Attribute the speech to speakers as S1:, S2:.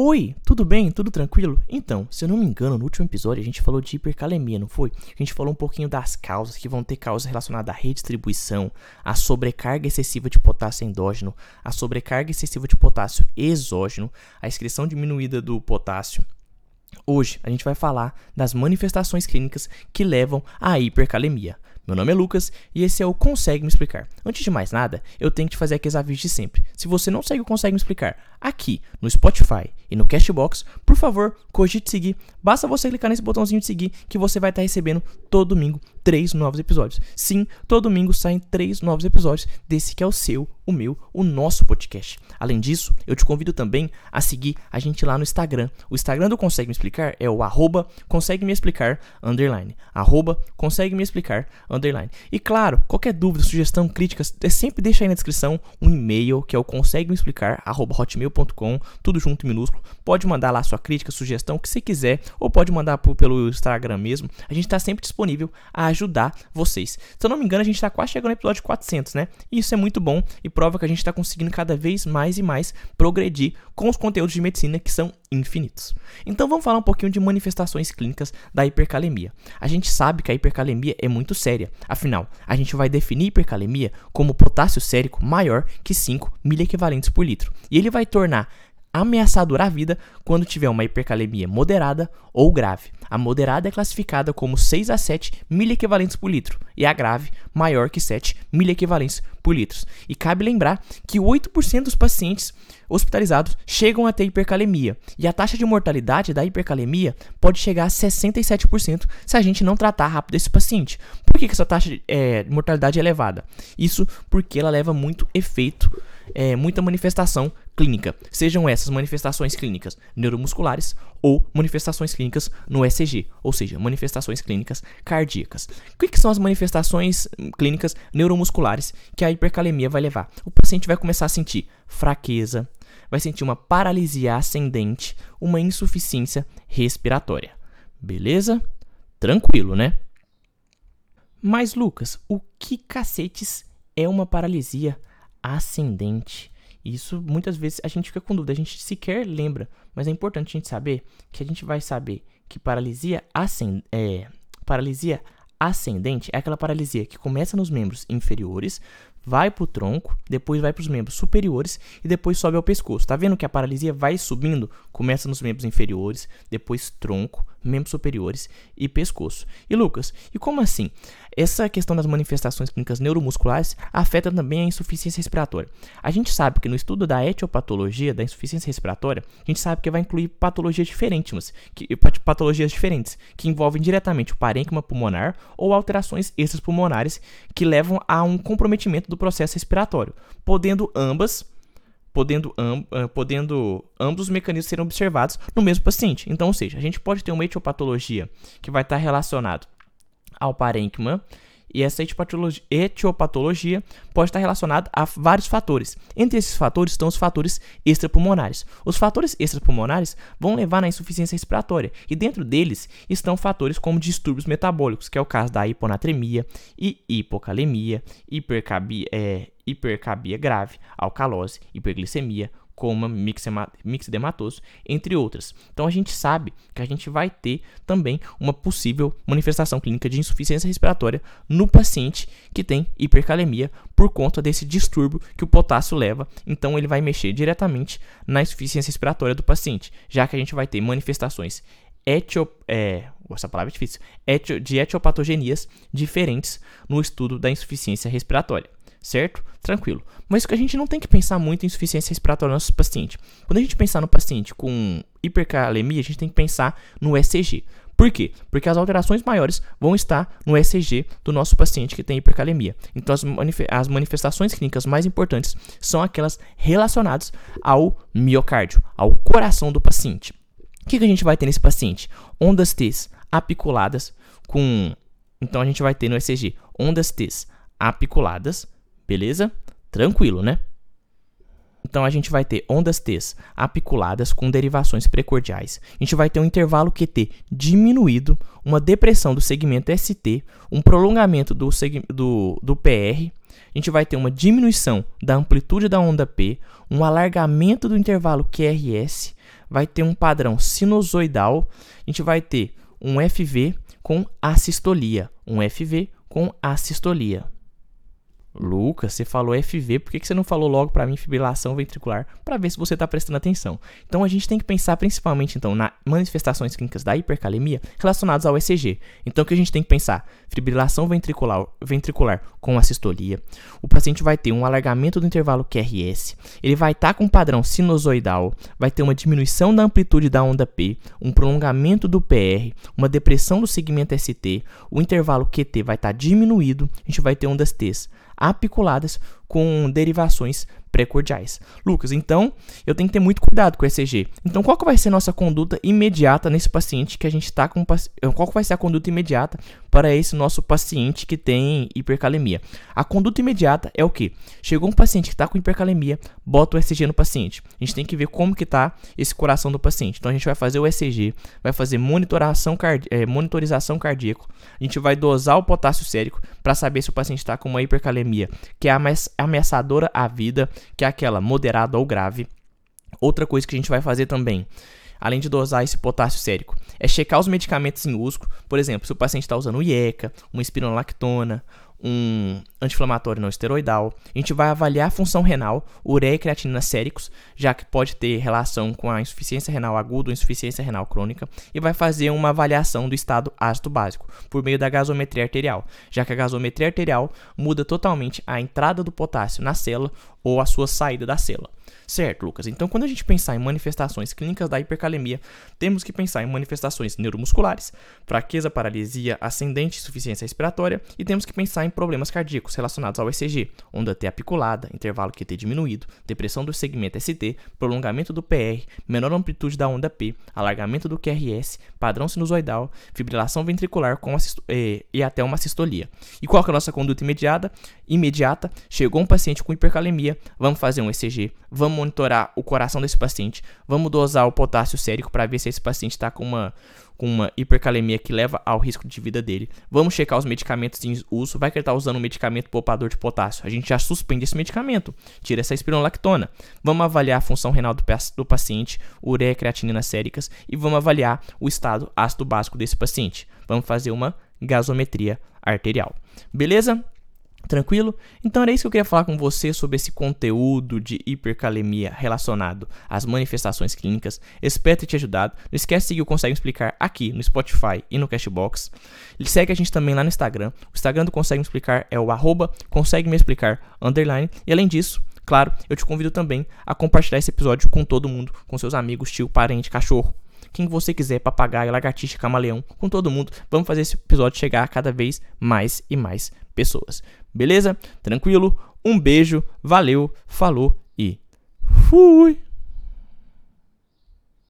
S1: Oi, tudo bem? Tudo tranquilo? Então, se eu não me engano, no último episódio a gente falou de hipercalemia, não foi? A gente falou um pouquinho das causas, que vão ter causas relacionadas à redistribuição, à sobrecarga excessiva de potássio endógeno, à sobrecarga excessiva de potássio exógeno, à excreção diminuída do potássio. Hoje a gente vai falar das manifestações clínicas que levam à hipercalemia. Meu nome é Lucas e esse é o Consegue Me Explicar. Antes de mais nada, eu tenho que te fazer aqueles avisos de sempre. Se você não segue o Consegue Me Explicar aqui no Spotify e no Cashbox, por favor, cogite seguir. Basta você clicar nesse botãozinho de seguir que você vai estar recebendo todo domingo três novos episódios. Sim, todo domingo saem três novos episódios desse que é o seu, o meu, o nosso podcast. Além disso, eu te convido também a seguir a gente lá no Instagram. O Instagram do Consegue Me Explicar é o arroba consegue me explicar underline. Arroba consegue me explicar underline. E claro, qualquer dúvida, sugestão, críticas, é sempre deixa aí na descrição um e-mail que é o consegue me explicar arroba hotmail.com, tudo junto em minúsculo. Pode mandar lá sua crítica, sugestão, o que você quiser, ou pode mandar pelo Instagram mesmo. A gente está sempre disponível a ajudar vocês. Se eu não me engano, a gente está quase chegando no episódio 400, né? E isso é muito bom e prova que a gente está conseguindo cada vez mais e mais progredir com os conteúdos de medicina que são infinitos. Então vamos falar um pouquinho de manifestações clínicas da hipercalemia. A gente sabe que a hipercalemia é muito séria. Afinal, a gente vai definir hipercalemia como potássio sérico maior que 5 miliequivalentes por litro. E ele vai tornar ameaçador à vida quando tiver uma hipercalemia moderada ou grave. A moderada é classificada como 6 a 7 miliequivalentes por litro e a grave maior que 7 miliequivalentes por litro. E cabe lembrar que 8% dos pacientes hospitalizados chegam a ter hipercalemia e a taxa de mortalidade da hipercalemia pode chegar a 67% se a gente não tratar rápido esse paciente. Por que, que essa taxa de, é, de mortalidade é elevada? Isso porque ela leva muito efeito, é, muita manifestação clínica, sejam essas manifestações clínicas neuromusculares ou manifestações clínicas no ECG, ou seja, manifestações clínicas cardíacas. O que, que são as manifestações clínicas neuromusculares que a hipercalemia vai levar? O paciente vai começar a sentir fraqueza, vai sentir uma paralisia ascendente, uma insuficiência respiratória. Beleza? Tranquilo, né? Mas Lucas, o que cacetes é uma paralisia ascendente? Isso muitas vezes a gente fica com dúvida, a gente sequer lembra, mas é importante a gente saber que a gente vai saber que paralisia, ascend é, paralisia ascendente é aquela paralisia que começa nos membros inferiores, vai para o tronco, depois vai para os membros superiores e depois sobe ao pescoço. Tá vendo que a paralisia vai subindo? Começa nos membros inferiores, depois tronco, membros superiores e pescoço. E Lucas, e como assim? Essa questão das manifestações clínicas neuromusculares afeta também a insuficiência respiratória. A gente sabe que no estudo da etiopatologia da insuficiência respiratória, a gente sabe que vai incluir patologias diferentes, que, patologias diferentes, que envolvem diretamente o parênquima pulmonar ou alterações extrapulmonares que levam a um comprometimento do processo respiratório, podendo ambas podendo, amb, uh, podendo ambos os mecanismos serem observados no mesmo paciente. Então, ou seja, a gente pode ter uma etiopatologia que vai estar relacionado ao parênquima e essa etiopatologia pode estar relacionada a vários fatores. Entre esses fatores estão os fatores extrapulmonares. Os fatores extrapulmonares vão levar na insuficiência respiratória, e dentro deles estão fatores como distúrbios metabólicos, que é o caso da hiponatremia e hipocalemia, hipercabia, é, hipercabia grave, alcalose, hiperglicemia, coma, mixedematoso, entre outras. Então a gente sabe que a gente vai ter também uma possível manifestação clínica de insuficiência respiratória no paciente que tem hipercalemia por conta desse distúrbio que o potássio leva. Então ele vai mexer diretamente na insuficiência respiratória do paciente, já que a gente vai ter manifestações é, essa palavra é difícil, etio, de etiopatogenias diferentes no estudo da insuficiência respiratória certo? Tranquilo. Mas que a gente não tem que pensar muito em insuficiência respiratória no nosso paciente. Quando a gente pensar no paciente com hipercalemia, a gente tem que pensar no ECG. Por quê? Porque as alterações maiores vão estar no ECG do nosso paciente que tem hipercalemia. Então, as, manif as manifestações clínicas mais importantes são aquelas relacionadas ao miocárdio, ao coração do paciente. O que, que a gente vai ter nesse paciente? Ondas T apiculadas com. Então, a gente vai ter no ECG ondas T apiculadas Beleza? Tranquilo, né? Então a gente vai ter ondas T apiculadas com derivações precordiais. A gente vai ter um intervalo QT diminuído, uma depressão do segmento ST, um prolongamento do, do, do PR a gente vai ter uma diminuição da amplitude da onda P, um alargamento do intervalo QRS, vai ter um padrão sinusoidal, a gente vai ter um FV com assistolia, um FV com assistolia. Lucas, você falou FV, por que você não falou logo para mim fibrilação ventricular? Para ver se você está prestando atenção. Então a gente tem que pensar principalmente então nas manifestações clínicas da hipercalemia relacionadas ao ECG. Então o que a gente tem que pensar? Fibrilação ventricular, ventricular com assistolia. O paciente vai ter um alargamento do intervalo QRS. Ele vai estar tá com um padrão sinusoidal, vai ter uma diminuição da amplitude da onda P, um prolongamento do PR, uma depressão do segmento ST, o intervalo QT vai estar tá diminuído, a gente vai ter ondas T's apiculadas com derivações precordiais. Lucas, então eu tenho que ter muito cuidado com o ECG. Então, qual que vai ser a nossa conduta imediata nesse paciente que a gente está com qual que vai ser a conduta imediata para esse nosso paciente que tem hipercalemia? A conduta imediata é o que? Chegou um paciente que está com hipercalemia, bota o ECG no paciente. A gente tem que ver como que está esse coração do paciente. Então, a gente vai fazer o ECG, vai fazer monitoração card é, monitorização cardíaca, a gente vai dosar o potássio sérico para saber se o paciente está com uma hipercalemia que é ameaçadora à vida, que é aquela moderada ou grave. Outra coisa que a gente vai fazer também, além de dosar esse potássio sérico, é checar os medicamentos em uso. Por exemplo, se o paciente está usando IECA, uma espironolactona, um anti-inflamatório não esteroidal. A gente vai avaliar a função renal, ureia e creatinina séricos, já que pode ter relação com a insuficiência renal aguda ou insuficiência renal crônica, e vai fazer uma avaliação do estado ácido básico por meio da gasometria arterial, já que a gasometria arterial muda totalmente a entrada do potássio na célula ou a sua saída da célula. Certo, Lucas? Então, quando a gente pensar em manifestações clínicas da hipercalemia, temos que pensar em manifestações neuromusculares, fraqueza, paralisia ascendente, insuficiência respiratória, e temos que pensar em problemas cardíacos relacionados ao ECG, onda T apiculada, intervalo QT diminuído, depressão do segmento ST, prolongamento do PR, menor amplitude da onda P, alargamento do QRS, padrão sinusoidal, fibrilação ventricular com e, e até uma sistolia. E qual é a nossa conduta imediata? Imediata, chegou um paciente com hipercalemia, vamos fazer um ECG, vamos monitorar o coração desse paciente, vamos dosar o potássio sérico para ver se esse paciente está com uma, com uma hipercalemia que leva ao risco de vida dele. Vamos checar os medicamentos em uso. Vai que ele está usando um medicamento poupador de potássio. A gente já suspende esse medicamento, tira essa espironolactona. Vamos avaliar a função renal do, do paciente, ureia e creatinina séricas e vamos avaliar o estado ácido básico desse paciente. Vamos fazer uma gasometria arterial. Beleza? Tranquilo? Então era isso que eu queria falar com você sobre esse conteúdo de hipercalemia relacionado às manifestações clínicas. Espero ter te ajudado. Não esquece de seguir o Consegue Explicar aqui no Spotify e no Cashbox. Segue a gente também lá no Instagram. O Instagram do Consegue Me Explicar é o arroba consegue me explicar underline. E além disso, claro, eu te convido também a compartilhar esse episódio com todo mundo, com seus amigos, tio, parente, cachorro quem você quiser, papagaio, lagartixa, camaleão, com todo mundo. Vamos fazer esse episódio chegar a cada vez mais e mais pessoas. Beleza? Tranquilo? Um beijo, valeu, falou e fui!